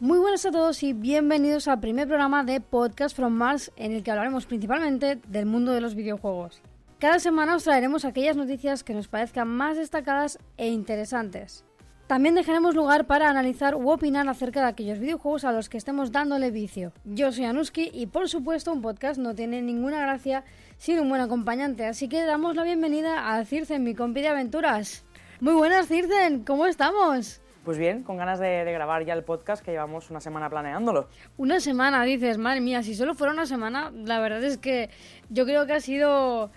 Muy buenas a todos y bienvenidos al primer programa de Podcast from Mars en el que hablaremos principalmente del mundo de los videojuegos. Cada semana os traeremos aquellas noticias que nos parezcan más destacadas e interesantes. También dejaremos lugar para analizar u opinar acerca de aquellos videojuegos a los que estemos dándole vicio. Yo soy Anuski y por supuesto un podcast no tiene ninguna gracia sin un buen acompañante, así que damos la bienvenida a Circen, mi compi de aventuras. Muy buenas Circen, ¿cómo estamos? Pues bien, con ganas de, grabar ya el podcast que llevamos una semana planeándolo. Una semana, dices, madre mía, si solo fuera una semana, la verdad es que yo creo que ha sido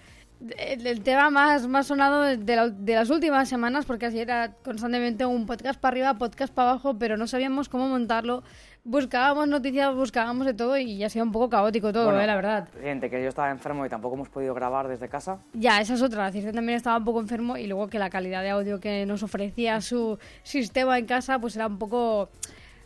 el, tema más, más sonado de, las últimas semanas, porque así era constantemente un podcast para arriba, podcast para abajo, pero no sabíamos cómo montarlo. Buscábamos noticias, buscábamos de todo y ya ha sido un poco caótico todo, bueno, ¿eh? la verdad. Gente, que yo estaba enfermo y tampoco hemos podido grabar desde casa. Ya, esa es otra. Circe también estaba un poco enfermo y luego que la calidad de audio que nos ofrecía su sistema en casa, pues era un poco.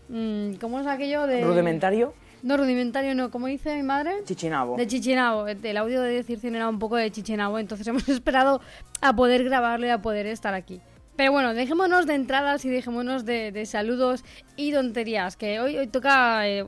Mmm, ¿Cómo es aquello de.? Rudimentario. No, rudimentario no, como dice mi madre. Chichinabo. De Chichinabo. El audio de Circe era un poco de Chichinabo, entonces hemos esperado a poder grabarlo y a poder estar aquí. Pero bueno, dejémonos de entradas y dejémonos de, saludos y tonterías, que hoy, hoy toca, eh,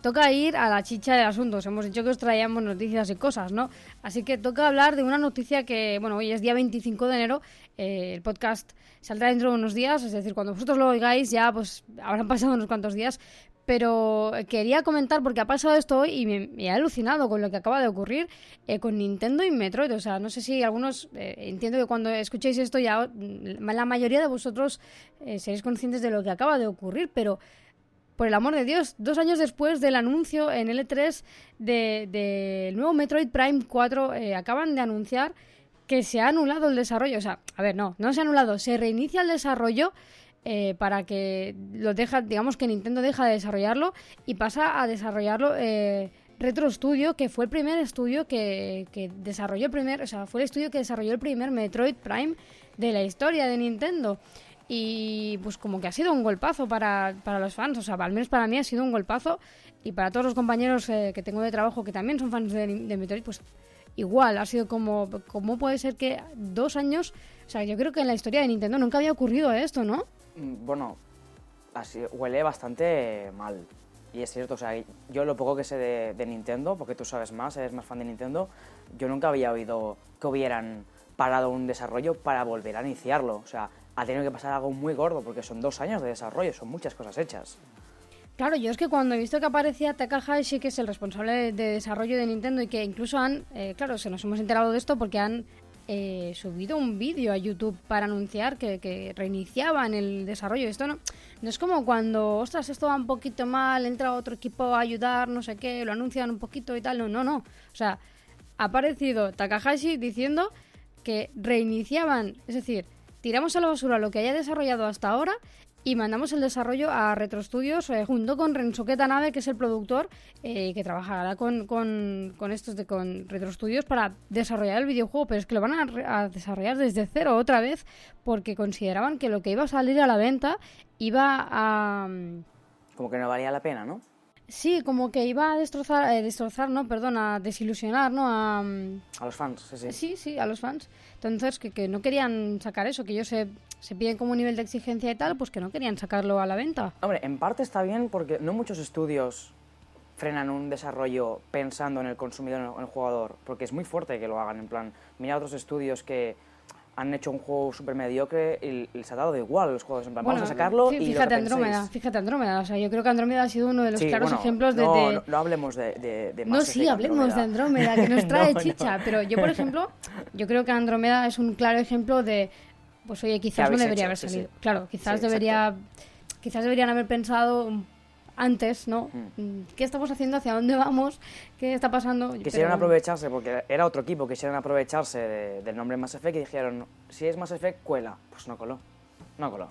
toca ir a la chicha del asunto. Os hemos dicho que os traíamos noticias y cosas, ¿no? Así que toca hablar de una noticia que, bueno, hoy es día 25 de enero, eh, el podcast saldrá dentro de unos días, es decir, cuando vosotros lo oigáis ya pues habrán pasado unos cuantos días, pero quería comentar porque ha pasado esto hoy y me, me he alucinado con lo que acaba de ocurrir eh, con Nintendo y Metroid. O sea, no sé si algunos, eh, entiendo que cuando escuchéis esto ya la mayoría de vosotros eh, seréis conscientes de lo que acaba de ocurrir, pero por el amor de Dios, dos años después del anuncio en L3 del de, de nuevo Metroid Prime 4, acaban de anunciar que se ha anulado el desarrollo. O sea, a ver, no, no se ha anulado, se reinicia el desarrollo eh, para que lo deja, digamos que Nintendo deja de desarrollarlo y pasa a desarrollarlo eh, Retro Studio, que fue el primer estudio que, que, desarrolló el primer, o sea, fue el estudio que desarrolló el primer Metroid Prime de la historia de Nintendo. Y pues como que ha sido un golpazo para, para los fans, o sea, al menos para mí ha sido un golpazo y para todos los compañeros eh, que tengo de trabajo que también son fans de, de Metroid, pues igual, ha sido como, ¿cómo puede ser que dos años, o sea, yo creo que en la historia de Nintendo nunca había ocurrido esto, ¿no? Bueno, así, huele bastante mal. Y es cierto, o sea, yo lo poco que sé de, de, Nintendo, porque tú sabes más, eres más fan de Nintendo, yo nunca había oído que hubieran parado un desarrollo para volver a iniciarlo. O sea, ha tenido que pasar algo muy gordo, porque son dos años de desarrollo, son muchas cosas hechas. Claro, yo es que cuando he visto que aparecía Takahashi, que es el responsable de desarrollo de Nintendo, y que incluso han, eh, claro, se nos hemos enterado de esto porque han eh, subido un vídeo a YouTube para anunciar que, reiniciaban el desarrollo. Esto no, no es como cuando, ostras, esto va un poquito mal, entra otro equipo a ayudar, no sé qué, lo anuncian un poquito y tal. No, no, no. O sea, ha aparecido Takahashi diciendo que reiniciaban, es decir, tiramos a la basura lo que haya desarrollado hasta ahora y mandamos el desarrollo a Retro Studios eh, junto con Rensuke Tanabe, que es el productor eh, que trabajará con, con, con, estos de con Retro Studios para desarrollar el videojuego, pero es que lo van a, a, desarrollar desde cero otra vez porque consideraban que lo que iba a salir a la venta iba a... Como que no valía la pena, ¿no? Sí, como que iba a destrozar, eh, destrozar, no, perdón, a desilusionar, ¿no? A, a los fans, sí, sí. Sí, sí, a los fans. Entonces, que, que no querían sacar eso, que ellos se, se piden como un nivel de exigencia y tal, pues que no querían sacarlo a la venta. Hombre, en parte está bien porque no muchos estudios frenan un desarrollo pensando en el consumidor, en el jugador, porque es muy fuerte que lo hagan, en plan, mira otros estudios que han hecho un juego súper mediocre y les ha dado de igual los juegos. En plan, bueno, vamos a sacarlo fí, y fíjate lo Andrómeda, fíjate Andrómeda. O sea, yo creo que Andrómeda ha sido uno de los sí, claros bueno, ejemplos de... No, de... no, no hablemos de, de, de No, sí, hablemos de Andrómeda, que nos trae no, chicha. Pero yo, por ejemplo, yo creo que Andrómeda es un claro ejemplo de... Pues oye, quizás no debería hecho? haber salido. sí. Claro, quizás debería... Quizás deberían haber pensado antes, ¿no? Mm. ¿Qué estamos haciendo? ¿Hacia dónde vamos? ¿Qué está pasando? Quisieron Pero- aprovecharse, porque era otro equipo, quisieron aprovecharse de- del nombre Mass Effect y dijeron, si es Mass Effect, cuela. Pues no coló. No coló.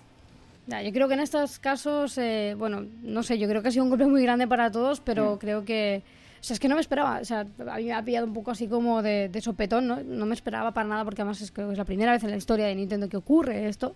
Ya, yo creo que en estos casos, eh, bueno, no sé, yo creo que ha sido un golpe muy grande para todos, pero Mm. creo que... O sea, es que no me esperaba, o sea, a mí me ha pillado un poco así como de, de sopetón, ¿no? No me esperaba para nada, porque además es, creo que es la primera vez en la historia de Nintendo que ocurre esto.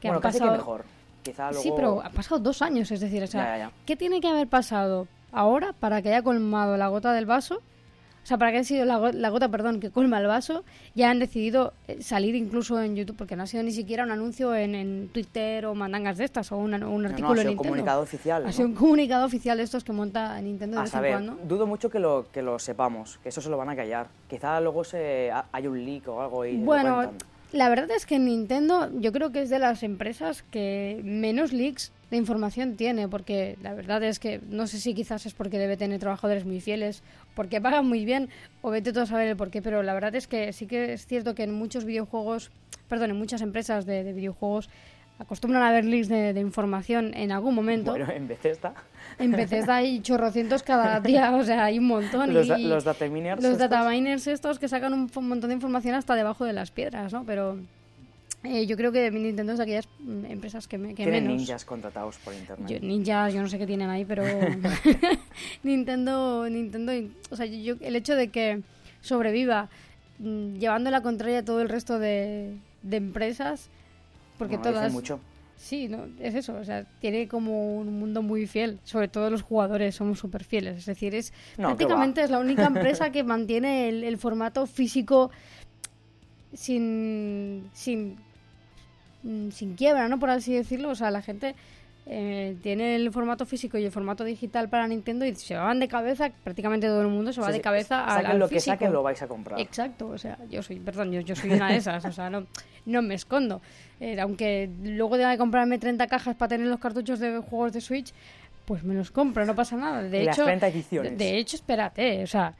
Que bueno, casi pasado... que mejor. Quizá luego... Sí, pero han pasado dos años, es decir, o sea, Ya, ya, ya. ¿qué tiene que haber pasado ahora para que haya colmado la gota del vaso? O sea, para que haya sido la, go- la gota, perdón, que colma el vaso, ya han decidido eh, salir incluso en YouTube, porque no ha sido ni siquiera un anuncio en, en Twitter o mandangas de estas, o una- un No, artículo no, ha en sido Nintendo. comunicado oficial. Ha ¿no? sido un comunicado oficial de estos que monta Nintendo de A vez en saber, cuando. dudo mucho que lo, que lo sepamos, que eso se lo van a callar. Quizá luego se, ha- hay un leak o algo y Bueno. La verdad es que Nintendo yo creo que es de las empresas que menos leaks de información tiene, porque la verdad es que no sé si quizás es porque debe tener trabajadores muy fieles, porque pagan muy bien, o vete tú a saber el por qué, pero la verdad es que sí que es cierto que en muchos videojuegos, perdón, en muchas empresas de, de videojuegos acostumbran a haber leaks de, de información en algún momento. Bueno, en Bethesda, En Bethesda hay chorrocientos cada día, o sea, hay un montón. los, da- los data miners los estos, data miners estos que sacan un montón de información hasta debajo de las piedras, ¿no? Pero eh, yo creo que Nintendo es de aquellas mm, empresas que, me, que tienen menos. ninjas contratados por internet. Yo- ninjas, yo no sé qué tienen ahí, pero Nintendo, Nintendo, o sea, yo, el hecho de que sobreviva mm, llevando la contraria a todo el resto de, de empresas, porque todas, mucho. Sí, no, es eso, o sea, tiene como un mundo muy fiel, sobre todo los jugadores somos súper fieles, es decir, es No, prácticamente es la única empresa que mantiene el, el formato físico sin, sin, mm, sin quiebra, ¿no? Por así decirlo, o sea, la gente eh, tiene el formato físico y el formato digital para Nintendo y se van de cabeza, prácticamente todo el mundo se va Sí, de cabeza al, saquen al lo que saquen lo vais a comprar. Exacto, o sea, yo soy, perdón, yo, yo soy una de esas, o sea, no, no me escondo. Eh, aunque luego tenga que comprarme 30 cajas para tener los cartuchos de juegos de Switch, pues me los compro, no pasa nada. De Y las hecho, 30 de, ediciones. de hecho, espérate, o sea,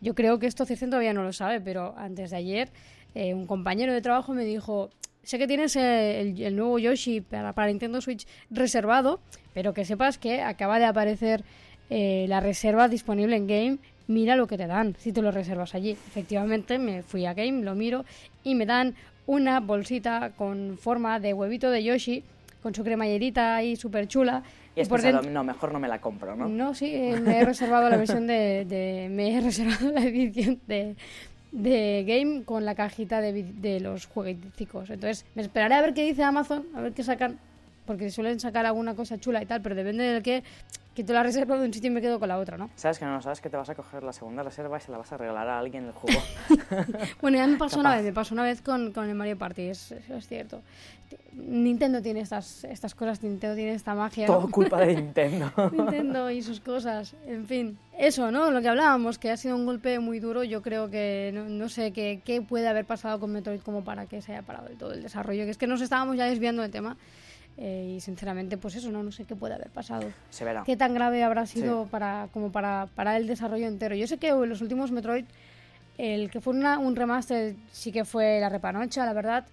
yo creo que esto Circen todavía no lo sabe, pero antes de ayer eh, un compañero de trabajo me dijo, sé que tienes eh, el, el nuevo Yoshi para, para Nintendo Switch reservado, pero que sepas que acaba de aparecer eh, la reserva disponible en Game. Mira lo que te dan si te lo reservas allí. Efectivamente, me fui a Game, lo miro y me dan una bolsita con forma de huevito de Yoshi, con su cremallerita ahí súper chula. Y has por pensado, dentro- no, mejor no me la compro, ¿no? no, sí, eh, me he reservado la versión de, de- Me he reservado la edición de, de Game con la cajita de, de los jueguiticos. Entonces, me esperaré a ver qué dice Amazon, a ver qué sacan. Porque suelen sacar alguna cosa chula y tal, pero depende del que. Que te la reservo de un sitio y me quedo con la otra, ¿no? Sabes que no, sabes que te vas a coger la segunda reserva y se la vas a regalar a alguien el juego. Bueno, ya me pasó una Capaz. vez, me pasó una vez con, con el Mario Party, es, es- cierto. Nintendo tiene estas, estas cosas, Nintendo tiene esta magia. ¿no? Todo culpa de Nintendo. Nintendo y sus cosas, en fin. Eso, ¿no? Lo que hablábamos, que ha sido un golpe muy duro. Yo creo que no, no sé qué, qué puede haber pasado con Metroid como para que se haya parado del todo el desarrollo. Que es que nos estábamos ya desviando del tema. Eh, y sinceramente, pues eso, no, no sé qué puede haber pasado. Se verá. ¿Qué tan grave habrá sido para, como para parar el desarrollo entero? Yo sé que en los últimos Metroid, el que fue una- un remaster sí que fue la repanocha, la verdad.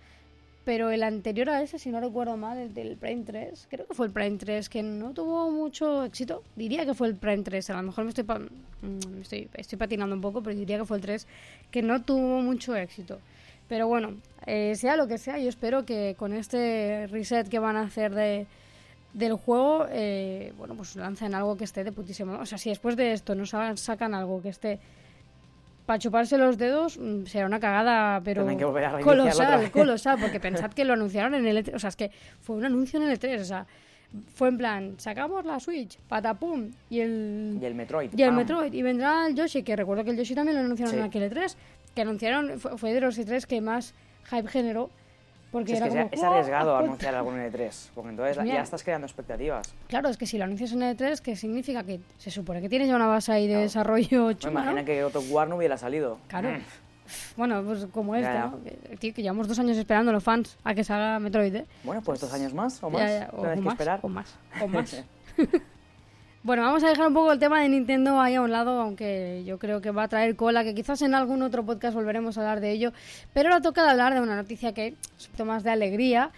Pero el anterior a ese, si no recuerdo mal, el del Prime 3, creo que fue el Prime 3, que no tuvo mucho éxito. Diría que fue el Prime 3, a lo mejor me estoy, pa- mm, estoy, estoy patinando un poco, pero diría que fue el 3, que no tuvo mucho éxito. Pero bueno, eh, sea lo que sea, yo espero que con este reset que van a hacer de, del juego, eh, bueno, pues lancen algo que esté de putísimo. O sea, si después de esto hagan- sacan algo que esté para chuparse los dedos, mm, será una cagada, pero colosal, colosal, porque pensad que lo anunciaron en el E3, o sea, es que fue un anuncio en el E3, o sea, fue en plan, sacamos la Switch, patapum, y el, Y el Metroid. y el. Metroid, y vendrá el Yoshi, que recuerdo que el Yoshi también lo anunciaron Sí. en aquel E3, que anunciaron, fue, fue de los E3 que más hype generó, porque Sí, es que como, es arriesgado "¡Oh, anunciar algo en E3, porque entonces Mira. ya estás creando expectativas. Claro, es que si lo anuncias en E3, ¿qué significa? Que se supone que tienes ya una base ahí de Claro. desarrollo Me chula, imagina ¿no? que of War no hubiera salido. Claro. Mm. Bueno, pues como este, Ya, ya. ¿no? Que, tío, que llevamos dos años esperando los fans a que salga Metroid, ¿eh? Bueno, pues dos años más o más. ya, o, o que más, esperar. o más, o más. bueno, vamos a dejar un poco el tema de Nintendo ahí a un lado, aunque yo creo que va a traer cola, que quizás en algún otro podcast volveremos a hablar de ello. Pero ahora toca hablar de una noticia que es un poquito más de alegría.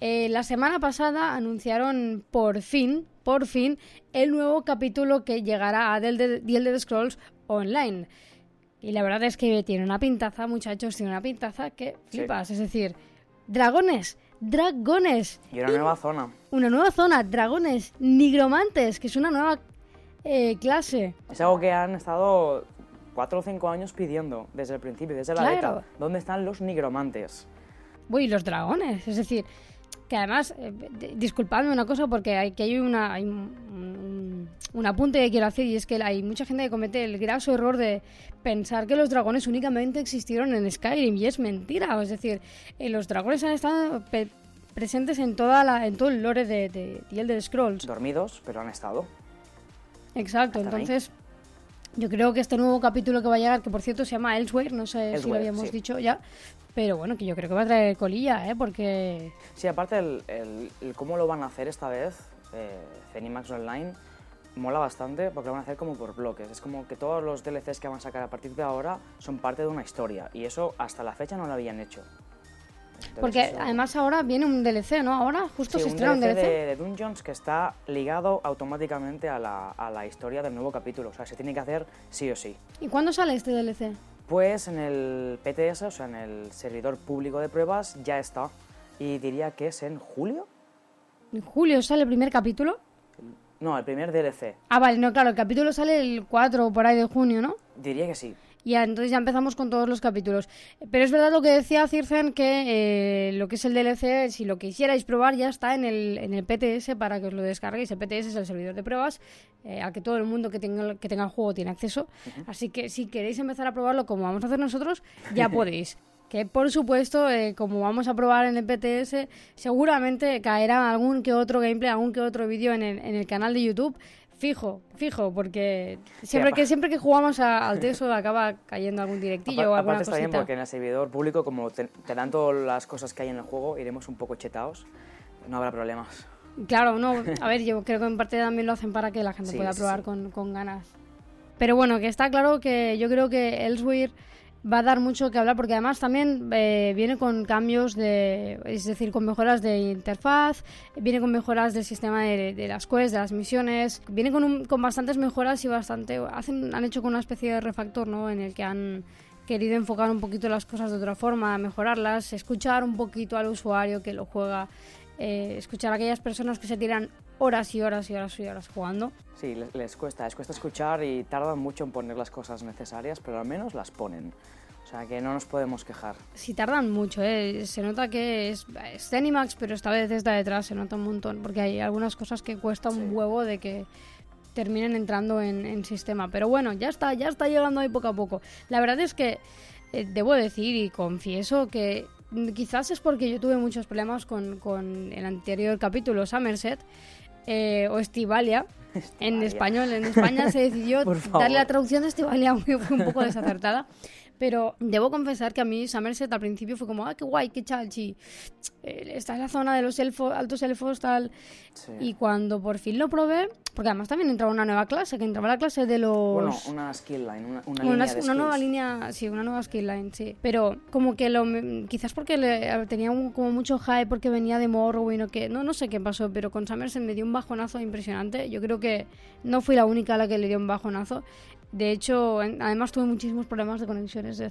Eh, la semana pasada anunciaron por fin, por fin, el nuevo capítulo que llegará a The Elder Scrolls Online. Y la verdad es que tiene una pintaza, muchachos, tiene una pintaza que Sí. flipas. Es decir, dragones, dragones. Y una nueva zona. Una nueva zona, dragones, nigromantes, que es una nueva eh, clase. Es algo que han estado cuatro o cinco años pidiendo desde el principio, desde la beta. ¿Dónde están los nigromantes? Uy, los dragones, es decir, que además, eh, di- disculpadme una cosa porque hay, que hay una, hay un, un- un apunte que quiero hacer y es que hay mucha gente que comete el graso error de pensar que los dragones únicamente existieron en Skyrim y es mentira. Es decir, eh, los dragones han estado presentes en toda la en todo el lore de, de, de Elder Scrolls. Dormidos, pero han estado. Exacto, ahí. entonces yo creo que este nuevo capítulo que va a llegar, que por cierto se llama Elsewhere, no sé si lo habíamos sí. dicho ya, pero bueno, que yo creo que va a traer colilla, ¿eh? Porque Sí, aparte el, el- el cómo lo van a hacer esta vez, eh, Zenimax Online, mola bastante porque lo van a hacer como por bloques. Es como que todos los DLCs que van a sacar a partir de ahora son parte de una historia y eso hasta la fecha no lo habían hecho. Entonces, porque eso- además ahora viene un DLC, ¿no? Ahora justo Sí, se estrena un DLC DLC. de, de Dungeons que está ligado automáticamente a la, a la historia del nuevo capítulo. O sea, se tiene que hacer sí o sí. ¿Y cuándo sale este DLC? Pues en el PTS, o sea, en el servidor público de pruebas, ya está. Y diría que es en julio. ¿En julio sale el primer capítulo? No, el primer DLC. Ah, vale, no, claro, el capítulo sale el 4 o por ahí de junio, ¿no? Diría que sí. Ya, entonces ya empezamos con todos los capítulos. Pero es verdad lo que decía Circen, que eh, lo que es el DLC, si lo quisierais probar, ya está en el, en el PTS para que os lo descarguéis. El PTS es el servidor de pruebas eh, al que todo el mundo que tenga, que tenga el juego tiene acceso. Así que si queréis empezar a probarlo como vamos a hacer nosotros, ya podéis. Que por supuesto, eh, como vamos a probar en el PTS, seguramente caerá algún que otro gameplay, algún que otro vídeo en el, en el canal de YouTube. Fijo, fijo, porque siempre que siempre que jugamos a- al Teso acaba cayendo algún directillo Apar- o alguna aparte está bien cosita. porque en el servidor público, como te, te dan todas las cosas que hay en el juego, iremos un poco chetados. No habrá problemas. Claro, no, a ver, yo creo que en parte también lo hacen para que la gente Sí, pueda probar sí. Con, con ganas. Pero bueno, que está claro que yo creo que Elsewhere va a dar mucho que hablar porque además también eh, viene con cambios de, es decir, con mejoras de interfaz, viene con mejoras del sistema de, las quests, de las misiones, viene con, un- con bastantes mejoras y bastante, hacen, han hecho con una especie de refactor, ¿no? En el que han querido enfocar un poquito las cosas de otra forma, mejorarlas, escuchar un poquito al usuario que lo juega, eh, escuchar a aquellas personas que se tiran horas y horas y horas y horas jugando. Sí, les, les cuesta, les cuesta escuchar y tardan mucho en poner las cosas necesarias, pero al menos las ponen. O sea que no nos podemos quejar. Sí, tardan mucho, ¿eh? Se nota que es, es Zenimax, pero esta vez está detrás, se nota un montón, porque hay algunas cosas que cuesta un Sí. huevo de que terminen entrando en, en sistema. Pero bueno, ya está, ya está llegando ahí poco a poco. La verdad es que eh, debo decir y confieso que quizás es porque yo tuve muchos problemas con, con el anterior capítulo, Somerset, eh, o Estivalia. En Estivalia. español, en España se decidió darle la traducción de Estivalia, aunque fue un poco desacertada. Pero debo confesar que a mí Somerset al principio fue como, ah, qué guay, qué chalchi. Eh, Está en la zona de los elfos, altos elfos, tal. Sí. Y cuando por fin lo probé, porque además también entraba una nueva clase, que entraba la clase de los... Bueno, una skill line, una, una Una, línea una de nueva skills. línea, sí, una nueva skill line, sí. Pero como que lo, quizás porque le, tenía un- como mucho hype porque venía de Morrowind o que, no, no sé qué pasó, pero con Somerset me dio un bajonazo impresionante. Yo creo que no fui la única a la que le dio un bajonazo. De hecho, en- además tuve muchísimos problemas de conexiones. de-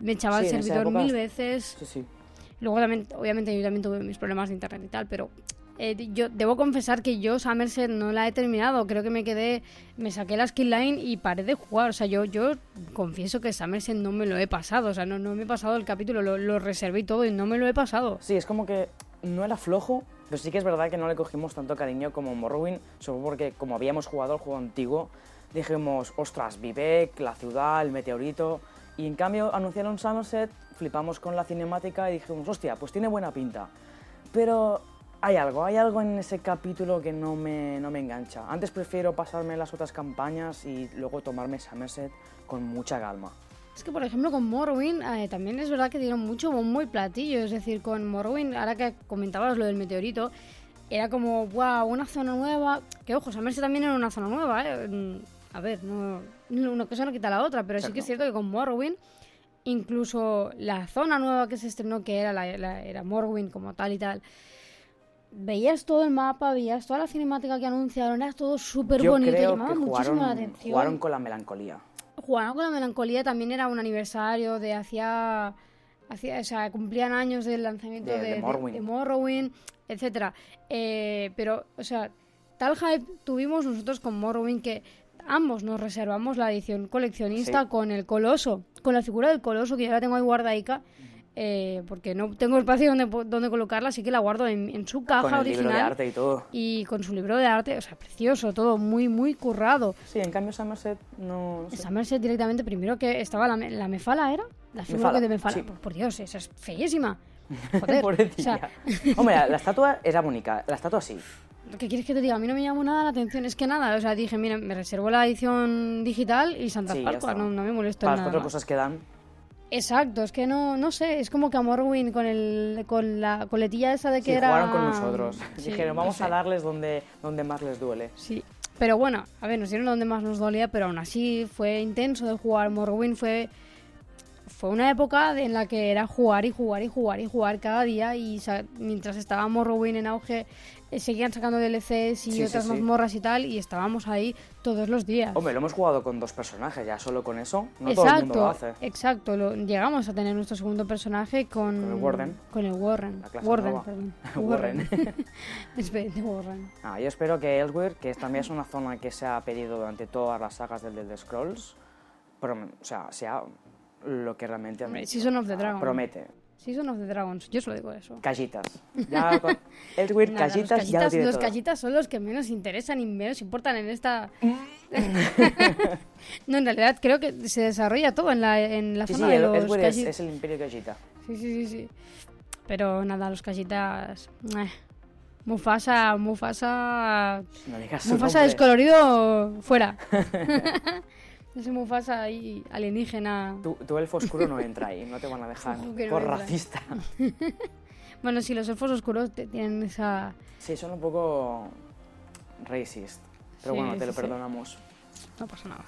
me echaba Sí, el servidor mil veces. Sí, sí. Luego también, obviamente, yo también tuve mis problemas de internet y tal, pero eh, yo debo confesar que yo Somerset no la he terminado. Creo que me quedé, me saqué la skill line y paré de jugar. O sea, yo, yo confieso que Somerset no me lo he pasado. O sea, no, no me he pasado el capítulo, lo, lo reservé y todo y no me lo he pasado. Sí, es como que no era flojo, pero sí que es verdad que no le cogimos tanto cariño como Morrowind, todo porque como habíamos jugado el juego antiguo, dijimos, ostras, Vivek, la ciudad, el meteorito, y en cambio anunciaron Somerset, flipamos con la cinemática y dijimos, hostia, pues tiene buena pinta. Pero hay algo, hay algo en ese capítulo que no me, no me engancha. Antes prefiero pasarme las otras campañas y luego tomarme Somerset con mucha calma. Es que, por ejemplo, con Morrowind eh, también es verdad que dieron mucho bombo y platillo. Es decir, con Morrowind, ahora que comentabas lo del meteorito, era como, wow, una zona nueva. Que ojo, Somerset también era una zona nueva, ¿eh? A ver, no, una cosa no quita la otra, pero sí que es cierto que con Morrowind, incluso la zona nueva que se estrenó, que era, la, la- era Morrowind como tal y tal, veías todo el mapa, veías toda la cinemática que anunciaron, era todo súper bonito, llamaba muchísimo la atención. jugaron con la melancolía. Jugaron con la melancolía también era un aniversario de hacía, hacía o sea, cumplían años del lanzamiento De- de, de de- Morrowind. de Morrowind, etcétera. Eh, pero, o sea, tal hype tuvimos nosotros con Morrowind que ambos nos reservamos la edición coleccionista Sí. con el coloso, con la figura del coloso que yo la tengo ahí guardaica. eh, porque no tengo espacio donde, donde colocarla, así que la guardo en, en su caja Con el original. libro de arte y todo. Y con su libro de arte, o sea, precioso, todo muy, muy currado. Sí, en cambio Somerset no... Merced directamente, primero que estaba la, me- la Mefala, ¿era? La figura Mefala, que de Mefala. sí. Por, por Dios, esa es feísima. Joder, o sea, Hombre, la, la estatua era bonita. La estatua sí. ¿Qué quieres que te diga? A mí no me llamó nada la atención, es que nada, o sea, dije, mira, me reservo la edición digital y Santa Sí, Pascua, no, no me molesto Para en las nada cuatro más. cosas que dan. Exacto, es que no, no sé, es como que a Morrowind con, el, con la coletilla esa de que Sí, era... jugaron con nosotros. Sí, Dijeron, no vamos sé. a darles donde, donde más les duele. Sí, pero bueno, a ver, nos dieron donde más nos dolía, pero aún así fue intenso de jugar. Morrowind fue, fue una época en la que era jugar y jugar y jugar y jugar cada día y mientras estaba Morrowind en auge seguían sacando DLCs y Sí, otras sí. mazmorras y tal y estábamos ahí todos los días. Hombre, lo hemos jugado con dos personajes, ya solo con eso. No todo el mundo lo hace. exacto. Lo, llegamos a tener nuestro segundo personaje con, Con el Warden. Con el Warren. La clase Warden, nueva. perdón. Warren. Expediente Warren. Ah, yo espero que Elsewhere, que también es una zona que se ha pedido durante todas las sagas del Elder Scrolls, o sea, sea lo que realmente Hombre. Season of the Dragon. Promete. Season of the Dragons, yo solo digo eso. Callitas. Ya con Nada, callitas, los ya lo callitas, tiene los todo. callitas son los que menos interesan y menos importan en esta... no, en realidad creo que se desarrolla todo en la, en la Sí, sí, zona de el- los Elsewhere es, es el imperio callita. Sí, sí, sí, sí. Pero nada, los callitas... eh. Mufasa, Mufasa... No digas Mufasa descolorido, fuera. Ese Mufasa ahí alienígena. Tu, tu elfo oscuro no entra ahí, no te van a dejar. No por entra. racista. Bueno, sí, los elfos oscuros te- tienen esa... Sí, son un poco racist. Pero Sí, bueno, te lo sí. perdonamos. No pasa nada.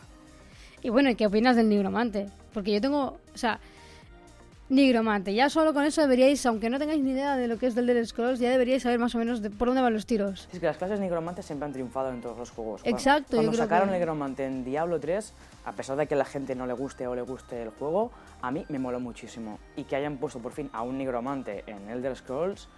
Y bueno, ¿y qué opinas del nigromante? Porque yo tengo, o sea, nigromante. Ya solo con eso deberíais, aunque no tengáis ni idea de lo que es del Elder Scrolls, ya deberíais saber más o menos de por dónde van los tiros. Es que las clases nigromantes siempre han triunfado en todos los juegos. Cuando- Exacto, yo Cuando creo sacaron que- nigromante en Diablo 3, a pesar de que a la gente no le guste o le guste el juego, a mí me moló muchísimo. Y que hayan puesto por fin a un nigromante en Elder Scrolls,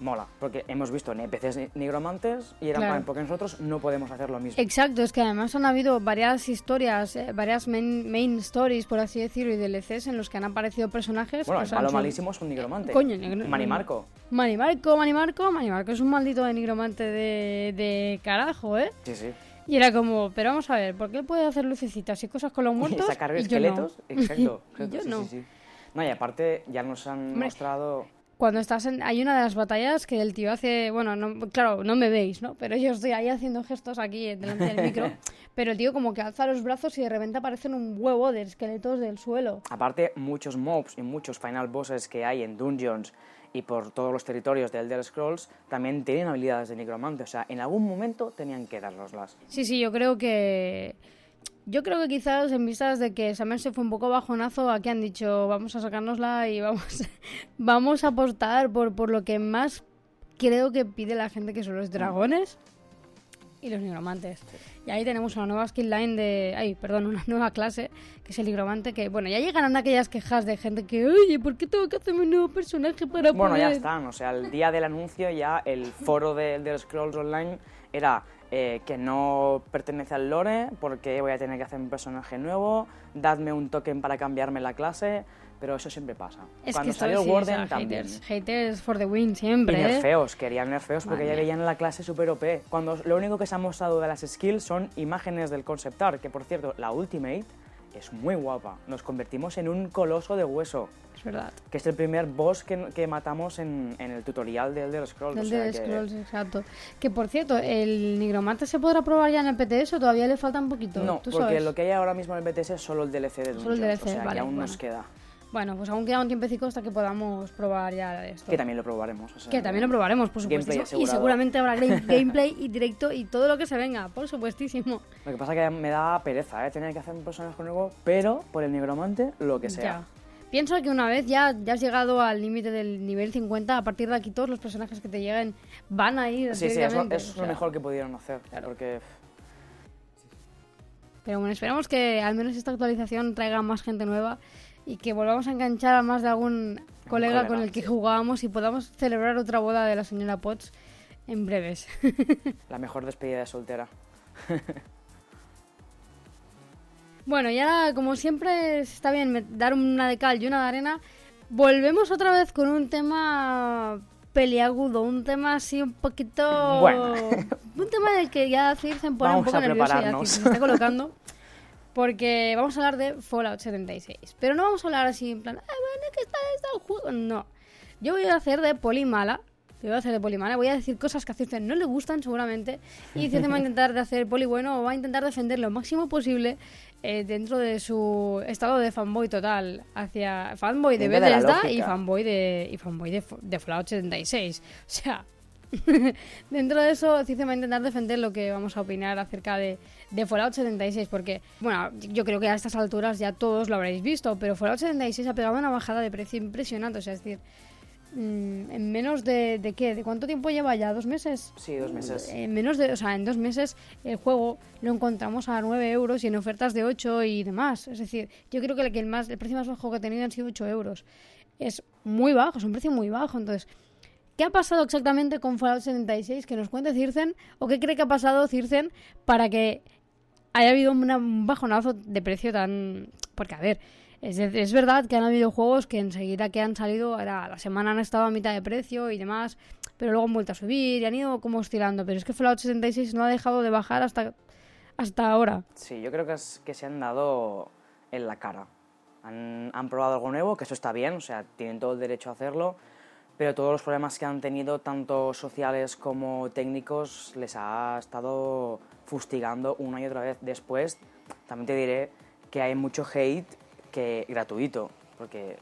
mola. Porque hemos visto NPCs ni- nigromantes y eran Claro. plan, porque nosotros no podemos hacer lo mismo. Exacto, es que además han habido varias historias, eh, varias main, main stories, por así decirlo, y DLCs en los que han aparecido personajes. Bueno, el malo malísimo es un nigromante. Coño, negro- Manimarco. Manimarco, Manimarco, Manimarco es un maldito de nigromante de, de carajo, ¿eh? Sí, sí. Y era como, pero vamos a ver, ¿por qué puede hacer lucecitas y cosas con los muertos? Y sacar y yo esqueletos. no? Exacto. Yo sí, no. sí, sí. No, y aparte ya nos han Hombre, mostrado... Cuando estás en... Hay una de las batallas que el tío hace... Bueno, no, claro, no me veis, ¿no? Pero yo estoy ahí haciendo gestos aquí delante del micro. pero el tío como que alza los brazos y de repente aparecen un huevo de esqueletos del suelo. Aparte, muchos mobs y muchos final bosses que hay en dungeons y por todos los territorios de Elder Scrolls también tienen habilidades de nigromante. O sea, en algún momento tenían que darnoslas. Sí, sí, yo creo que... Yo creo que quizás en vistas de que Summer se fue un poco bajonazo, aquí han dicho vamos a sacárnosla y vamos, vamos a apostar por, por lo que más creo que pide la gente, que son los dragones y los nigromantes. Y ahí tenemos una nueva skill line de... Ay, perdón, una nueva clase, que es el nigromante, que bueno, ya llegarán aquellas quejas de gente que, oye, ¿por qué tengo que hacerme un nuevo personaje para Bueno, poder...? ya están. O sea, el día del anuncio ya el foro de Elder Scrolls Online era eh, que no pertenece al lore porque voy a tener que hacer un personaje nuevo, dadme un token para cambiarme la clase, pero eso siempre pasa. Es Cuando que salió sí, Warden o sea, también. haters, haters for the win Y siempre, ¿eh? nerfeos, querían nerfeos porque Madre ya veían la clase super OP. Cuando lo único que se ha mostrado de las skills son imágenes del concept art, que por cierto, la Ultimate es muy guapa. Nos convertimos en un coloso de hueso, Es verdad. que es el primer boss que, que matamos en, en el tutorial de Elder Scrolls. Del o sea que- Scrolls, exacto. Que por cierto, ¿el nigromante se podrá probar ya en el PTS o todavía le falta un poquito? No, ¿Tú porque sabes? lo que hay ahora mismo en el BTS es solo el DLC de Solo el DLC, o sea vale, que aún bueno. nos queda. Bueno, pues aún queda un tiempecico hasta que podamos probar ya esto. Que también lo probaremos. o sea, Que también lo probaremos, por supuesto. Y seguramente habrá game- gameplay y directo y todo lo que se venga, por supuestísimo. Lo que pasa es que me da pereza, ¿eh? Tener que hacer un personaje nuevo, pero por el nigromante, lo que sea. Ya. Pienso que una vez ya, ya has llegado al límite del nivel 50, a partir de aquí todos los personajes que te lleguen van a ir Sí, sí, eso, eso es lo mejor que pudieron hacer. Porque Pero bueno, esperamos que al menos esta actualización traiga más gente nueva y que volvamos a enganchar a más de algún colega, colega, con el que jugábamos y podamos celebrar otra boda de la señora Potts en breves. la mejor despedida de soltera. bueno, y ahora, como siempre, está bien dar una de cal y una de arena, volvemos otra vez con un tema peliagudo, un tema así un poquito... Bueno. Un tema del que ya Circe pone un Vamos poco a nervioso y se está colocando. Porque vamos a hablar de Fallout 76. Pero no vamos a hablar así en plan, ah, bueno, que está, está el juego. No. Yo voy a hacer de polimala. Yo voy a hacer de polimala. Voy a decir cosas que a Circe no le gustan seguramente. Y Circe va a intentar de hacer poli bueno o va a intentar defender lo máximo posible eh, dentro de su estado de fanboy total. Hacia fanboy de Bethesda y fanboy de, y fanboy de, de Fallout 76. O sea, Dentro de eso, Cice va a intentar defender lo que vamos a opinar acerca de, de Fallout 76, porque, bueno, yo creo que a estas alturas ya todos lo habréis visto, pero Fallout 76 ha pegado una bajada de precio impresionante, o sea, es decir, en menos de, de qué, ¿de cuánto tiempo lleva ya? ¿Dos meses? Sí, dos meses. En menos de, o sea, en dos meses el juego lo encontramos a 9 euros y en ofertas de 8 y demás. Es decir, yo creo que el, que el, más, el precio más bajo que ha tenido han sido 8 euros. Es muy bajo, es un precio muy bajo. Entonces, ¿qué ha pasado exactamente con Fallout 76? Que nos cuente Circen, o qué cree que ha pasado Circen para que haya habido una- un bajonazo de precio tan... Porque, a ver, es, es verdad que han habido juegos que enseguida que han salido, a la, a la semana han estado a mitad de precio y demás, pero luego han vuelto a subir y han ido como oscilando. Pero es que Fallout 76 no ha dejado de bajar hasta, hasta ahora. Sí, yo creo que, es, que se han dado en la cara. Han, han probado algo nuevo, que eso está bien, o sea, tienen todo el derecho a hacerlo, pero todos los problemas que han tenido, tanto sociales como técnicos, les ha estado fustigando una y otra vez. Después, también te diré que hay mucho hate que gratuito, porque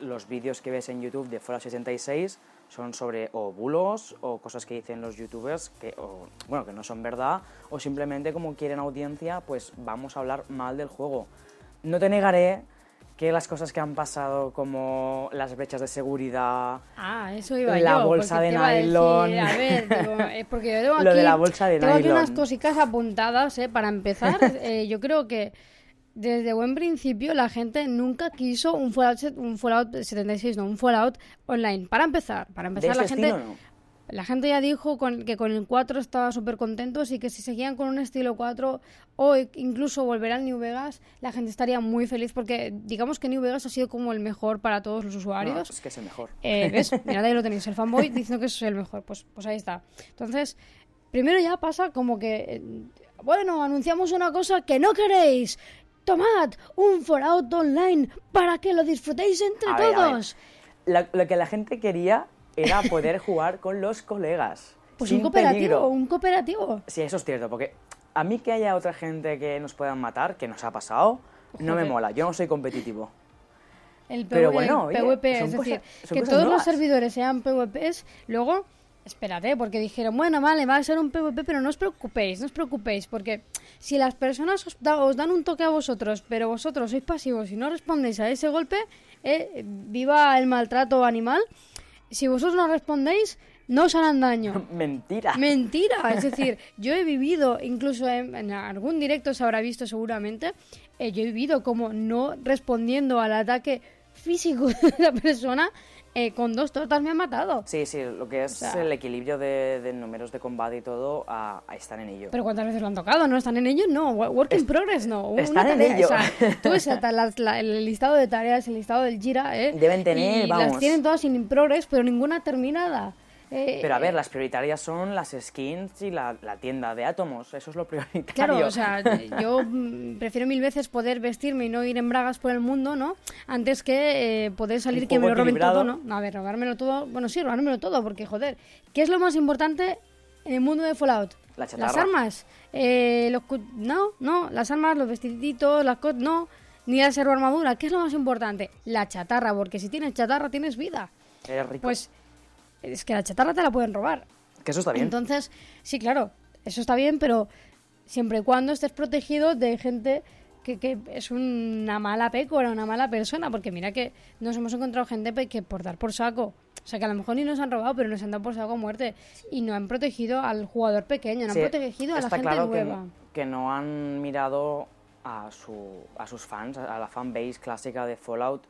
los vídeos que ves en YouTube de Fallout 66 son sobre o bulos o cosas que dicen los youtubers que, o, bueno, que no son verdad o simplemente como quieren audiencia, pues vamos a hablar mal del juego. No te negaré que las cosas que han pasado como las brechas de seguridad, Ah, eso iba La yo. bolsa de iba a nylon. a ver, digo, porque yo tengo aquí, Lo de la bolsa de tengo aquí nylon. unas cositas apuntadas, eh, para empezar. eh, yo creo que desde buen principio la gente nunca quiso un Fallout, un Fallout 76, no, un Fallout online. Para empezar, para empezar la gente... no. La gente ya dijo con- que con el 4 estaba súper contentos y que si seguían con un estilo 4 o i- incluso volver al New Vegas, la gente estaría muy feliz porque digamos que New Vegas ha sido como el mejor para todos los No, usuarios. es que es el mejor. Eh, ¿Ves? Mirad ahí lo tenéis, el fanboy diciendo que es el mejor. Pues, pues ahí está. Entonces, primero ya pasa como que, eh, bueno, anunciamos una cosa que no queréis. Tomad un Fallout Online para que lo disfrutéis entre A ver, a ver. todos. La- lo que la gente quería era poder jugar con los colegas. Pues sin un cooperativo, peligro. un cooperativo. Sí, eso es cierto, porque a mí que haya otra gente que nos puedan matar, que nos ha pasado, no me mola. Yo no soy competitivo. El, Pero PV bueno, oye, PvP, es decir, cosas- que todos los servidores sean PvPs, luego, espérate, porque dijeron, bueno, vale, va a ser un PvP, pero no os preocupéis, no os preocupéis, porque si las personas os, da- os dan un toque a vosotros, pero vosotros sois pasivos y no respondéis a ese golpe, eh, viva el maltrato animal, si vosotros no respondéis, no os harán daño. Mentira. Mentira, es decir, yo he vivido, incluso en, en algún directo se habrá visto seguramente, eh, yo he vivido como no respondiendo al ataque físico de la persona, eh, con dos tortas me han matado. Sí, sí, lo que es sea- el equilibrio de, de números de combate y todo, a, a estar en ello. Pero ¿cuántas veces lo han tocado? ¿No están en ello? No. Wo- Work in progress, no. Están en tarea, ello. o sea, tú ves la- la- el listado de tareas, el listado del Jira, ¿eh? Deben tener, y las vamos. tienen todas in progress, pero ninguna terminada. Eh, Pero a ver, las prioritarias son las skins y la, la tienda de átomos, eso es lo prioritario. Claro, o sea, yo mm, prefiero mil veces poder vestirme y no ir en bragas por el mundo, ¿no? Antes que eh, poder salir que me lo roben todo, ¿no? A ver, robármelo todo, bueno, sí, robármelo todo, porque joder, ¿qué es lo más importante en el mundo de Fallout? La Las armas. Eh, los no, no, las armas, los vestiditos, las cosas, no. Ni la servo armadura. ¿Qué es lo más importante? La chatarra, porque si tienes chatarra tienes vida. Eres rico. Pues es que la chatarra te la pueden robar. que eso está bien. Entonces, sí, claro, eso está bien, pero siempre y cuando estés protegido de gente que, que es una mala pécora, una mala persona, porque mira que nos hemos encontrado gente que por dar por saco, o sea, que a lo mejor ni nos han robado, pero nos han dado por saco a muerte y no han protegido al jugador pequeño, no Sí, han protegido a la gente claro que- nueva. Que, no han mirado a, su, a sus fans, a la fanbase clásica de Fallout,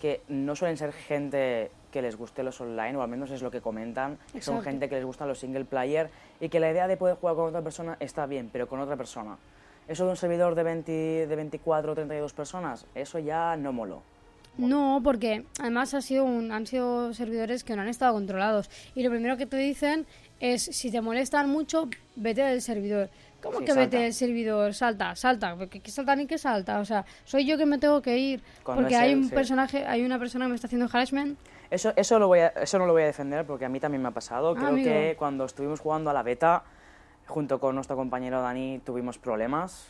que no suelen ser gente que les guste los online, o al menos es lo que comentan. Son Exacto. gente que les gustan los single player y que la idea de poder jugar con otra persona está bien, pero con otra persona. Eso de un servidor de, 20, de 24 o 32 personas, eso ya no moló. No, porque además ha sido un, han sido servidores que no han estado controlados. Y lo primero que te dicen es, si te molestan mucho, vete del servidor. ¿Cómo Sí, que vete salta. del servidor? Salta, salta. ¿Qué, qué salta ni qué salta? O sea, soy yo que me tengo que ir. Cuando porque hay un sí. personaje, hay una persona que me está haciendo harassment. Eso, eso, lo voy a- eso no lo voy a defender porque a mí también me ha pasado. Ah, Creo amigo. que cuando estuvimos jugando a la beta, junto con nuestro compañero Dani, tuvimos problemas.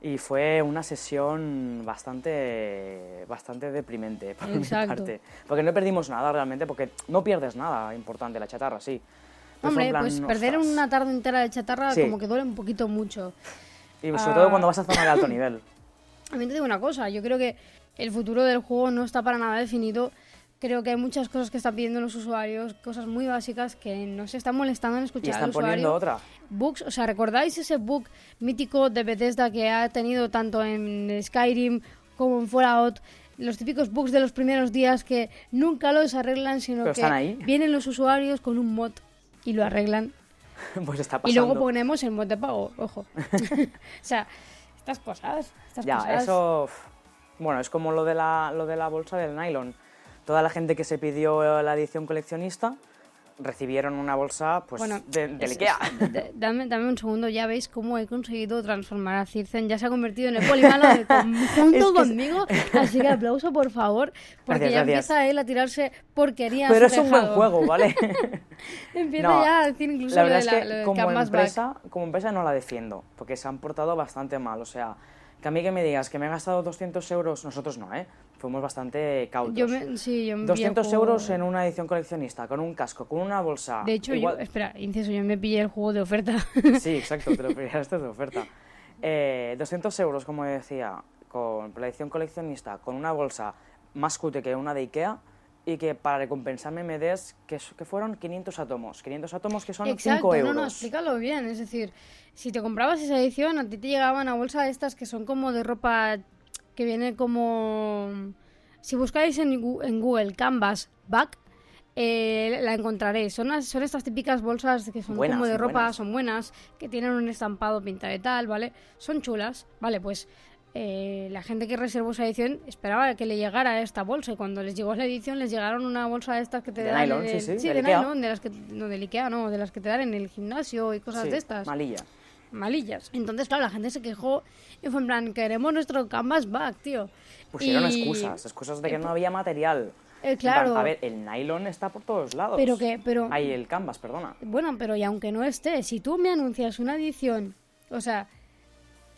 Y fue una sesión bastante, bastante deprimente por Exacto. mi parte. Porque no perdimos nada realmente, porque no pierdes nada importante, la chatarra, sí. Pero Hombre, plan, pues perder ostras. una tarde entera de chatarra Sí. como que duele un poquito mucho. Y sobre Ah. todo cuando vas a zona de alto nivel. A mí te digo una cosa, yo creo que el futuro del juego no está para nada definido. Creo que hay muchas cosas que están pidiendo los usuarios, cosas muy básicas que no se están molestando en Y escuchar están al usuario. poniendo otra. Bugs, o sea, ¿recordáis ese bug mítico de Bethesda que ha tenido tanto en Skyrim como en Fallout? Los típicos bugs de los primeros días que nunca los arreglan, sino Pero que están ahí. vienen los usuarios con un mod y lo arreglan. Pues está Y pasando. luego ponemos el mod de pago, ojo. o sea, estas cosas, estas Ya, cosas. eso. Bueno, es como lo de, la, lo de la bolsa del nylon. Toda la gente que se pidió la edición coleccionista recibieron una bolsa pues, Bueno, de, del es- Ikea. es- de- dame, dame un segundo, ya veis cómo he conseguido transformar a Circen. Ya se ha convertido en el polimalo de conjunto Es que es- conmigo. Así que aplauso, por favor, porque Gracias, ya gracias. empieza él a tirarse porquerías. Pero es un buen juego, ¿vale? Empieza No, ya a decir incluso la lo verdad de es la, que lo como canvas back. empresa, como empresa no la defiendo, porque se han portado bastante mal. O sea, que a mí que me digas que me he gastado 200 euros, nosotros no, ¿eh? Fuimos bastante cautos. Yo me, sí, yo me 200 pillé el euros juego- en una edición coleccionista, con un casco, con una bolsa. De hecho, igual- yo, espera, inciso, yo me pillé el juego de oferta. Sí, exacto, te lo pillaste de oferta. Eh, 200 euros, como decía, con la edición coleccionista, con una bolsa más cutre que una de Ikea, y que para recompensarme me des, que, que fueron 500 átomos. 500 átomos que son 5 Exacto, euros. no, no, explícalo bien. Es decir, si te comprabas esa edición, a ti te llegaba una bolsa de estas que son como de ropa que viene como... Si buscáis en, Google Canvas Back, eh, la encontraréis. Son, las- son estas típicas bolsas que son Buenas, como de ropa, buenas. son buenas, que tienen un estampado pinta de tal, ¿vale? Son chulas, ¿vale? Pues eh, la gente que reservó esa edición esperaba que le llegara esta bolsa y cuando les llegó la edición les llegaron una bolsa de estas que te De dan nylon, sí, sí, sí, de nylon, de las que no del Ikea, no, de las que te dan en el gimnasio y cosas Sí, de estas Malilla. Malillas. Entonces, claro, la gente se quejó y fue en plan, queremos nuestro canvas back, tío. Pusieron Y- excusas, excusas de que no había material. Eh, plan, claro. a ver, el nylon está por todos lados. Pero que, pero, Ahí el canvas, perdona. bueno, pero y aunque no esté, si tú me anuncias una edición, o sea,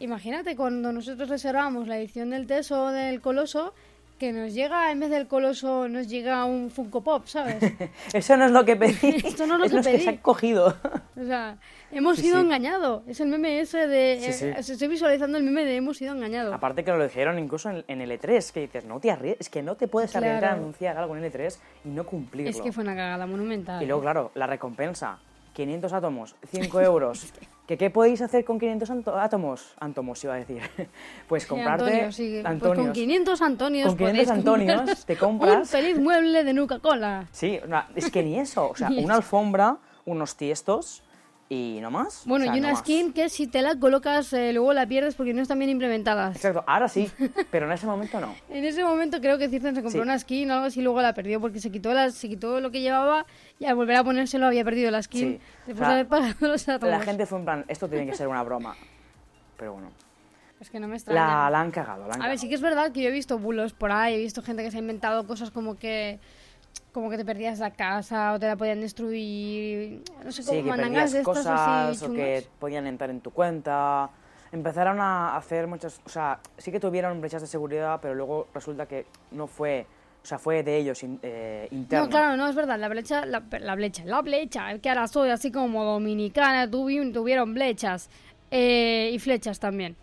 imagínate cuando nosotros reservamos la edición del Teso del Coloso, que nos llega, en vez del Coloso, nos llega un Funko Pop, ¿sabes? Eso no es lo que pedí. Esto no es lo es que los que pedí. se han cogido. O sea, hemos Sí, sido sí. engañados. Es el meme ese de... Sí, sí. eh, estoy visualizando el meme de hemos sido engañados. Aparte que lo dijeron incluso en, en el E3, que dices, no te arriesgues, es que no te puedes arriesgar a Claro. anunciar algo en el E3 y no cumplirlo. Es que fue una cagada monumental. Y luego, claro, la recompensa, 500 átomos, 5 euros. ¿Que ¿Qué podéis hacer con 500 anto- átomos? Antomos, iba a decir. Pues Sí, comprarte... Antonio, sí. Pues con Antonios. 500 Antonios Con 500 podéis Antonios te compras- Un feliz mueble de Nuca-Cola. Sí, no, es que ni eso. O sea, una alfombra, unos tiestos y no más. Bueno, O sea, y no una más. skin que si te la colocas eh, luego la pierdes porque no están bien implementadas. Exacto, ahora sí, pero en ese momento no. En ese momento creo que Circen se compró Sí. una skin o algo así y luego la perdió porque se quitó, la, se quitó lo que llevaba y al volver a ponérselo había perdido la skin Sí. después O sea, de haber pagado los átomos. La gente fue en plan, esto tiene que ser una broma. Pero bueno, Es que no me extraña. la, la han cagado, la han A ver, sí que es verdad que yo he visto bulos por ahí, he visto gente que se ha inventado cosas como que como que te perdías la casa o te la podían destruir, no sé, como Sí, mandangas de cosas así o que podían entrar en tu cuenta. Empezaron a hacer muchas... O sea, sí que tuvieron brechas de seguridad, pero luego resulta que no fue... O sea, fue de ellos eh, interno. No, claro, no, es verdad, la brecha, la, la brecha, la brecha, es que ahora soy así como dominicana, tuvi- tuvieron brechas eh, y flechas también.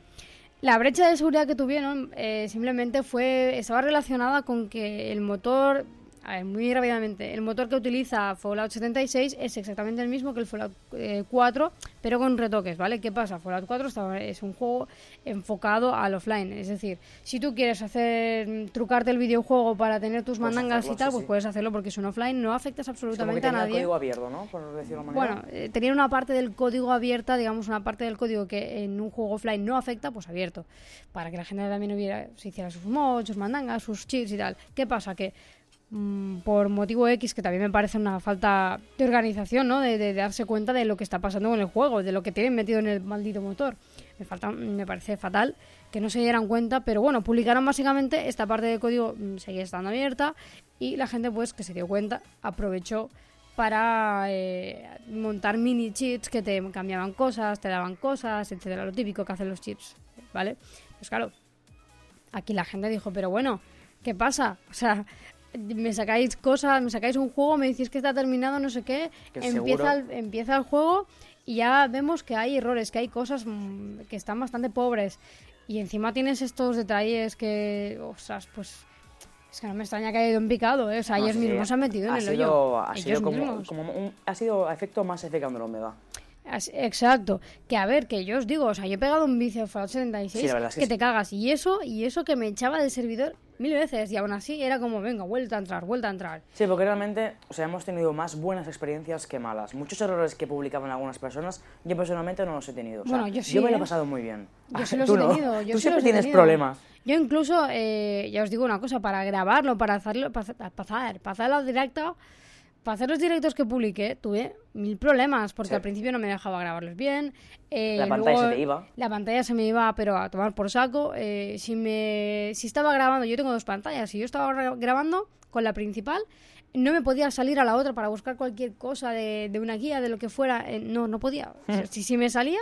La brecha de seguridad que tuvieron eh, simplemente fue, estaba relacionada con que el motor a ver, muy rápidamente, el motor que utiliza Fallout 76 es exactamente el mismo que el Fallout eh, 4, pero con retoques, ¿vale? ¿Qué pasa? Fallout 4 está- es un juego enfocado al offline, es decir, si tú quieres hacer trucarte el videojuego para tener tus Puedes mandangas hacerlo, y tal, sí, pues sí. puedes hacerlo porque es un offline, no afectas Es como que absolutamente a nadie. código abierto, ¿no? Por decirlo de. Bueno, eh, tenía una parte del código abierta, digamos, una parte del código que en un juego offline no afecta, pues abierto. Para que la gente también hubiera, se hiciera sus mods, sus mandangas, sus cheats y tal. ¿Qué pasa? Que mm, por motivo X, que también me parece una falta de organización, ¿no? De, de darse cuenta de lo que está pasando con el juego, de lo que tienen metido en el maldito motor. Me, falta, me parece fatal que no se dieran cuenta, pero bueno, publicaron básicamente esta parte del código mm, seguía estando abierta y la gente pues que se dio cuenta aprovechó para eh, montar mini cheats que te cambiaban cosas, te daban cosas, etcétera, lo típico que hacen los cheats, ¿vale? Pues claro, aquí la gente dijo, pero bueno, ¿qué pasa? O sea, me sacáis cosas, me sacáis un juego, me decís que está terminado, no sé qué, Que empieza el, empieza el juego y ya vemos que hay errores, que hay cosas mm, que están bastante pobres. Y encima tienes estos detalles que, ostras, pues... Es que no me extraña que haya ido en picado, ¿eh? O sea, No, ellos sí, mismos se han metido ha en el sido, hoyo. Ha sido como, como un, ha sido efecto más Andrómeda. Exacto. Que a ver, que yo os digo, o sea, yo he pegado un vicio de Fallout 76 Sí, la es que te cagas. Y eso, y eso que me echaba del servidor mil veces. Y aún así era como, venga, vuelta a entrar, vuelta a entrar. Sí, porque realmente, o sea, hemos tenido más buenas experiencias que malas. Muchos errores que publicaban algunas personas, yo personalmente no los he tenido. O sea, Bueno, yo sí, me lo ¿eh? he pasado muy bien. Yo sí los Tú he no. tenido. Yo Tú sí siempre los he tienes tenido. problemas. Yo incluso, eh, ya os digo una cosa, para grabarlo, para hacerlo, para, hacer, para hacerlo directo, para hacer los directos que publiqué, tuve mil problemas, porque Sí. al principio no me dejaba grabarlos bien. eh, La pantalla luego se te iba. La pantalla se me iba, pero a tomar por saco. eh, si me, si estaba grabando, yo tengo dos pantallas, si yo estaba gra- grabando con la principal, no me podía salir a la otra para buscar cualquier cosa de, de una guía, de lo que fuera. eh, no, no podía. O sea, si, si me salía,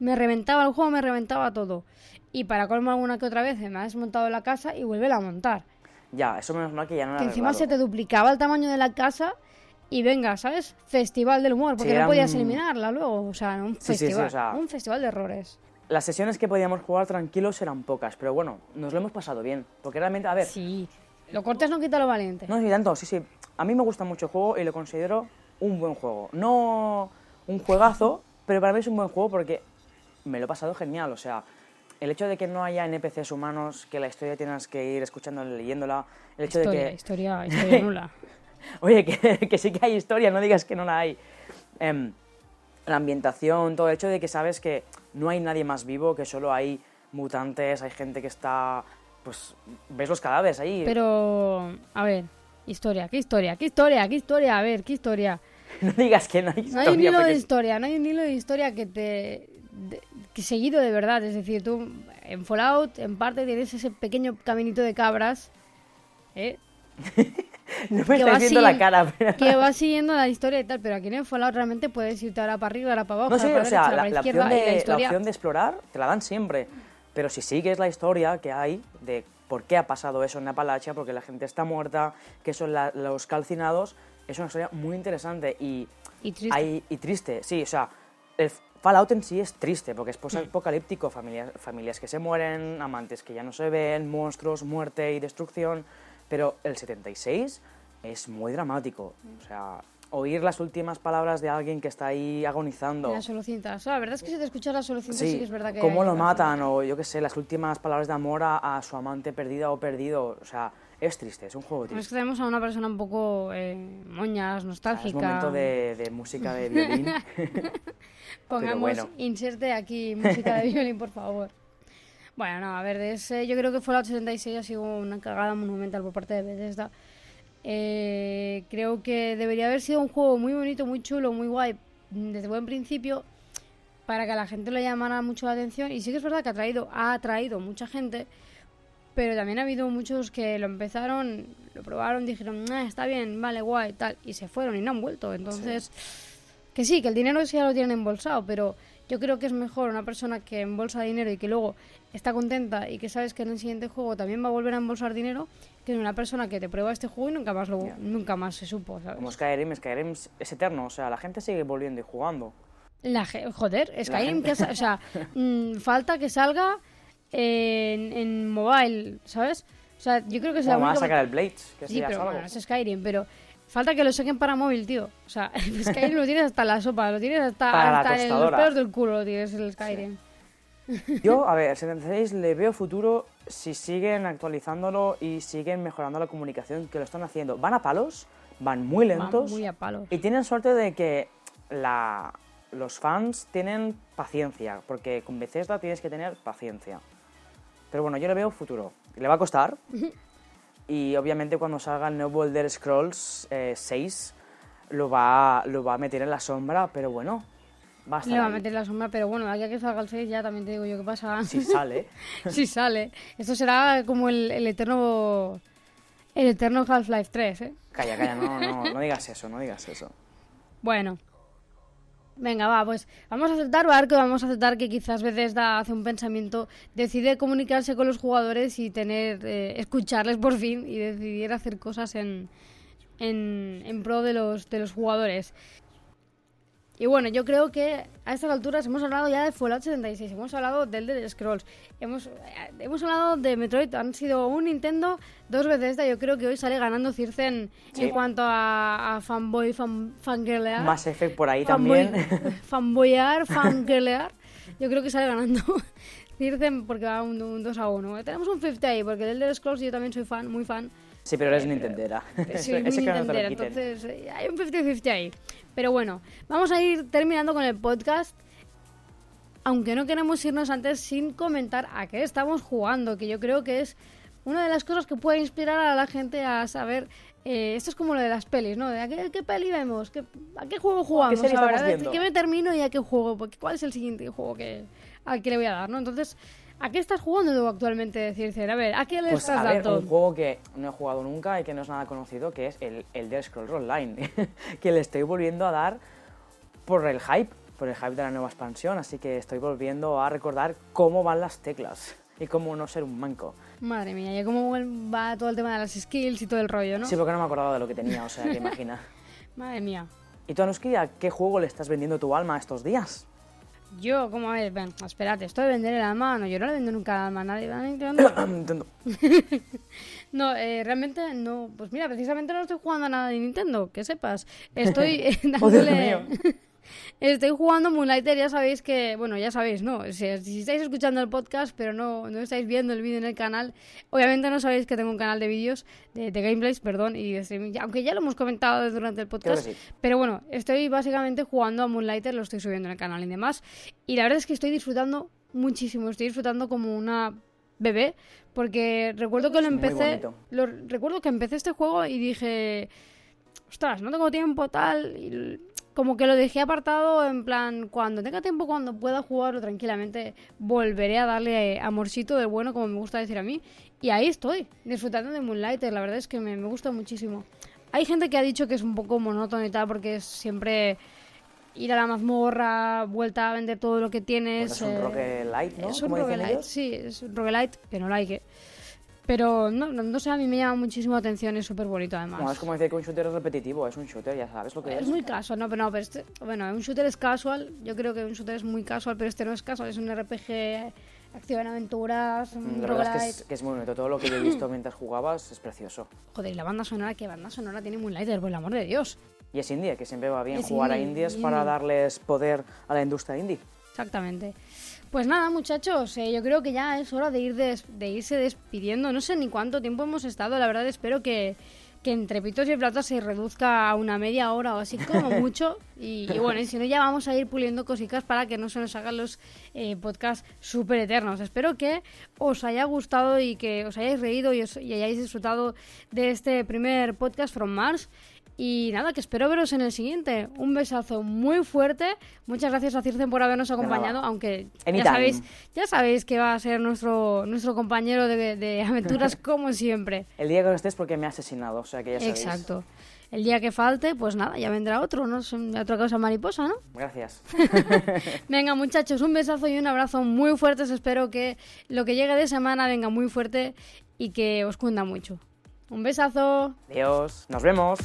me reventaba el juego, me reventaba todo. Y para colmo alguna que otra vez me ha desmontado la casa y vuelve a montar. Ya, eso menos mal que ya no lo Que encima se te duplicaba el tamaño de la casa y venga, ¿sabes? Festival del humor, porque Sí, no podías eliminarla luego. O sea, un Sí, sí, sí, festival. o sea- Un festival de errores. Las sesiones que podíamos jugar tranquilos eran pocas, pero bueno, nos lo hemos pasado bien. Porque realmente, a ver, Sí. Lo cortes no quita lo valiente. no ni tanto, sí, sí. A mí me gusta mucho el juego y lo considero un buen juego. No un juegazo, pero para mí es un buen juego porque me lo he pasado genial. O sea, el hecho de que no haya NPCs humanos, que la historia tienes que ir escuchándola, leyéndola, el hecho historia, de que... historia, historia nula. Oye, que, que sí que hay historia, no digas que no la hay. Em, la ambientación, todo el hecho de que sabes que no hay nadie más vivo, que solo hay mutantes, hay gente que está... Pues ves los cadáveres ahí. Pero, a ver, historia, ¿qué historia? ¿Qué historia? ¿Qué historia? A ver, ¿qué historia? No digas que no hay No historia. hay un hilo porque de historia, no hay un hilo de historia que te... de- seguido de verdad, es decir, tú en Fallout en parte tienes ese pequeño caminito de cabras, ¿eh? No me va viendo la cara. pero- que va siguiendo la historia y tal, pero aquí en el Fallout realmente puedes irte ahora para arriba, ahora para abajo, No sé, ahora o sea, derecha, la, la opción la de, la historia... opción de explorar te la dan siempre. Pero si sigues la historia que hay de por qué ha pasado eso en Appalachia, porque la gente está muerta, que son la- los calcinados, es una historia muy interesante y, Y triste. hay- y triste. Sí, o sea, el Fallout en sí es triste, porque es Mm. post-apocalíptico, familias, familias que se mueren, amantes que ya no se ven, monstruos, muerte y destrucción. Pero el 76 es muy dramático. O sea, oír las últimas palabras de alguien que está ahí agonizando. Las solucintas. la verdad es que si te escuchas las solucintas sí, Sí, que es verdad que... cómo hay lo matan o yo qué sé, las últimas palabras de amor a, a su amante perdida o perdido. O sea, es triste, es un juego Es triste. que tenemos a una persona un poco eh, moñas, O sea, nostálgica. es momento de, de música de violín. Pongamos, bueno. inserte aquí música de violín, por favor. Bueno, no, a ver, de ese, yo creo que Fallout 76 ha sido una cagada monumental por parte de Bethesda. Eh, creo que debería haber sido un juego muy bonito, muy chulo, muy guay desde buen principio para que a la gente le llamara mucho la atención. Y sí que es verdad que ha traído, ha atraído mucha gente, pero también ha habido muchos que lo empezaron, lo probaron, dijeron, "Ah, está bien, vale, guay, tal, y se fueron y no han vuelto. Entonces, que sí, que el dinero sí ya lo tienen embolsado, pero yo creo que es mejor una persona que embolsa dinero y que luego está contenta y que sabes que en el siguiente juego también va a volver a embolsar dinero que una persona que te prueba este juego y nunca más lo, nunca más se supo, ¿sabes? Como Skyrim, Skyrim es eterno, o sea, la gente sigue volviendo y jugando. La ge- joder, Skyrim, que o sea, mm, falta que salga en, en mobile, ¿sabes? O sea, yo creo que es la Bueno, van a única- sacar el Blades, que Sí, pero algo. bueno, es Skyrim, pero falta que lo saquen para móvil, tío. O sea, el Skyrim lo tienes hasta la sopa, lo tienes hasta, Para la hasta en los pelos del culo, lo tienes el Skyrim. Yo, a ver, el 76 le veo futuro si siguen actualizándolo y siguen mejorando la comunicación que lo están haciendo. Van a palos, van muy lentos muy a palo. y tienen suerte de que la, los fans tienen paciencia, porque con Bethesda tienes que tener paciencia. Pero bueno, yo le veo futuro. Le va a costar y obviamente cuando salga el nuevo Elder Scrolls eh, 6 lo va, lo va a meter en la sombra, pero bueno, va a estar Le va a meter la sombra, pero bueno, de aquí a que salga el 6 ya también te digo yo qué pasa. Si sale. si sale. Esto será como el, el eterno. El eterno Half-Life 3, ¿eh? Calla, calla, no, no, no digas eso, no digas eso. Bueno. Venga, va, pues vamos a aceptar, Barco, vamos a aceptar que quizás Bethesda hace un pensamiento, decide comunicarse con los jugadores y tener, eh, escucharles por fin y decidir hacer cosas en, en, en pro de los, de los jugadores. Y bueno, yo creo que a estas alturas hemos hablado ya de Fallout 76, hemos hablado del Elder Scrolls, hemos, eh, hemos hablado de Metroid, han sido un Nintendo, dos veces yo creo que hoy sale ganando Circe en, Sí. en cuanto a, a fanboy, fan, fangirlear. Más Effect por ahí Fanboy- también. fanboyar, fangirlear. Yo creo que sale ganando Circe porque va un, un 2 a 1. Tenemos un 50 ahí, porque del Elder Scrolls yo también soy fan, muy fan. Sí, pero eres Nintendera. Soy muy nintendera, entonces eh, hay un 50-50 ahí. Pero bueno, vamos a ir terminando con el podcast. Aunque no queremos irnos antes sin comentar a qué estamos jugando, que yo creo que es una de las cosas que puede inspirar a la gente a saber. eh, esto es como lo de las pelis, ¿no? De a qué, qué peli vemos, ¿Qué- a qué juego jugamos serie ahora, qué me termino y a qué juego, porque cuál es el siguiente juego que al que le voy a dar, ¿no? Entonces, ¿a qué estás jugando tú actualmente? Decir, a ver, ¿a qué le Pues estás a ver, dando? un juego que no he jugado nunca y que no es nada conocido, que es el Elder Scrolls Online, que le estoy volviendo a dar por el hype, por el hype de la nueva expansión, así que estoy volviendo a recordar cómo van las teclas y cómo no ser un manco. Madre mía, ya cómo va todo el tema de las skills y todo el rollo, ¿no? Sí, porque no me acordaba de lo que tenía, o sea, que imagina. Madre mía. ¿Y tú, Anuski, a qué juego le estás vendiendo tu alma estos días? Yo, ¿cómo a ver? Ven, espérate, esto de vender el alma, no, yo no le vendo nunca el alma a nadie. Nintendo. No, eh, realmente no. Pues mira, precisamente no estoy jugando a nada de Nintendo, que sepas. Estoy eh, Oh, Dios dándole. mío. Estoy jugando Moonlighter, ya sabéis que, bueno, ya sabéis, ¿no? Si, si estáis escuchando el podcast, pero no, no estáis viendo el vídeo en el canal, obviamente no sabéis que tengo un canal de vídeos, de, de gameplays, perdón, y de streaming, aunque ya lo hemos comentado durante el podcast. sí. Pero bueno, estoy básicamente jugando a Moonlighter, lo estoy subiendo en el canal y demás. Y la verdad es que estoy disfrutando muchísimo, estoy disfrutando como una bebé, porque recuerdo que lo empecé, lo, recuerdo que empecé este juego y dije, ostras, no tengo tiempo, tal, y como que lo dejé apartado en plan, cuando tenga tiempo, cuando pueda jugarlo tranquilamente, volveré a darle amorcito del bueno, como me gusta decir a mí. Y ahí estoy, disfrutando de Moonlighter, la verdad es que me, me gusta muchísimo. Hay gente que ha dicho que es un poco monótono y tal, porque es siempre ir a la mazmorra, vuelta a vender todo lo que tienes. Es un eh, roguelite, ¿no? Es un roguelite, sí, es un roguelite, que no like. Pero no, no, no sé, a mí me llama muchísimo atención, es súper bonito además. Es como decir que un shooter es repetitivo, es un shooter, ya sabes lo que es. Es muy casual, no, pero no, pero este, bueno, un shooter es casual, yo creo que un shooter es muy casual, pero este no es casual, es un RPG, acción, aventuras, un La verdad es que es, que es muy bonito. Todo lo que yo he visto mientras jugabas es precioso. Joder, y la banda sonora, ¿qué banda sonora tiene Moonlighter? Por el amor de Dios. Y es indie, que siempre va bien Es jugar a indie, indies indie. para darles poder a la industria indie. Exactamente. Pues nada, muchachos, eh, yo creo que ya es hora de, ir des- de irse despidiendo. No sé ni cuánto tiempo hemos estado, la verdad espero que, que entre pitos y platas se reduzca a una media hora o así como mucho. Y, y bueno, y si no ya vamos a ir puliendo cositas para que no se nos hagan los eh, podcasts súper eternos. Espero que os haya gustado y que os hayáis reído y, os- y hayáis disfrutado de este primer podcast from Mars. Y nada, que espero veros en el siguiente. Un besazo muy fuerte. Muchas gracias a Circen por habernos acompañado, aunque ya sabéis, ya sabéis que va a ser nuestro, nuestro compañero de, de aventuras como siempre. El día que no estés porque me ha asesinado, o sea que ya sabéis. Exacto. El día que falte, pues nada, ya vendrá otro, ¿no? Otra cosa mariposa, ¿no? Gracias. Venga, muchachos, un besazo y un abrazo muy fuertes. Espero que lo que llegue de semana venga muy fuerte y que os cunda mucho. Un besazo. Adiós. Nos vemos.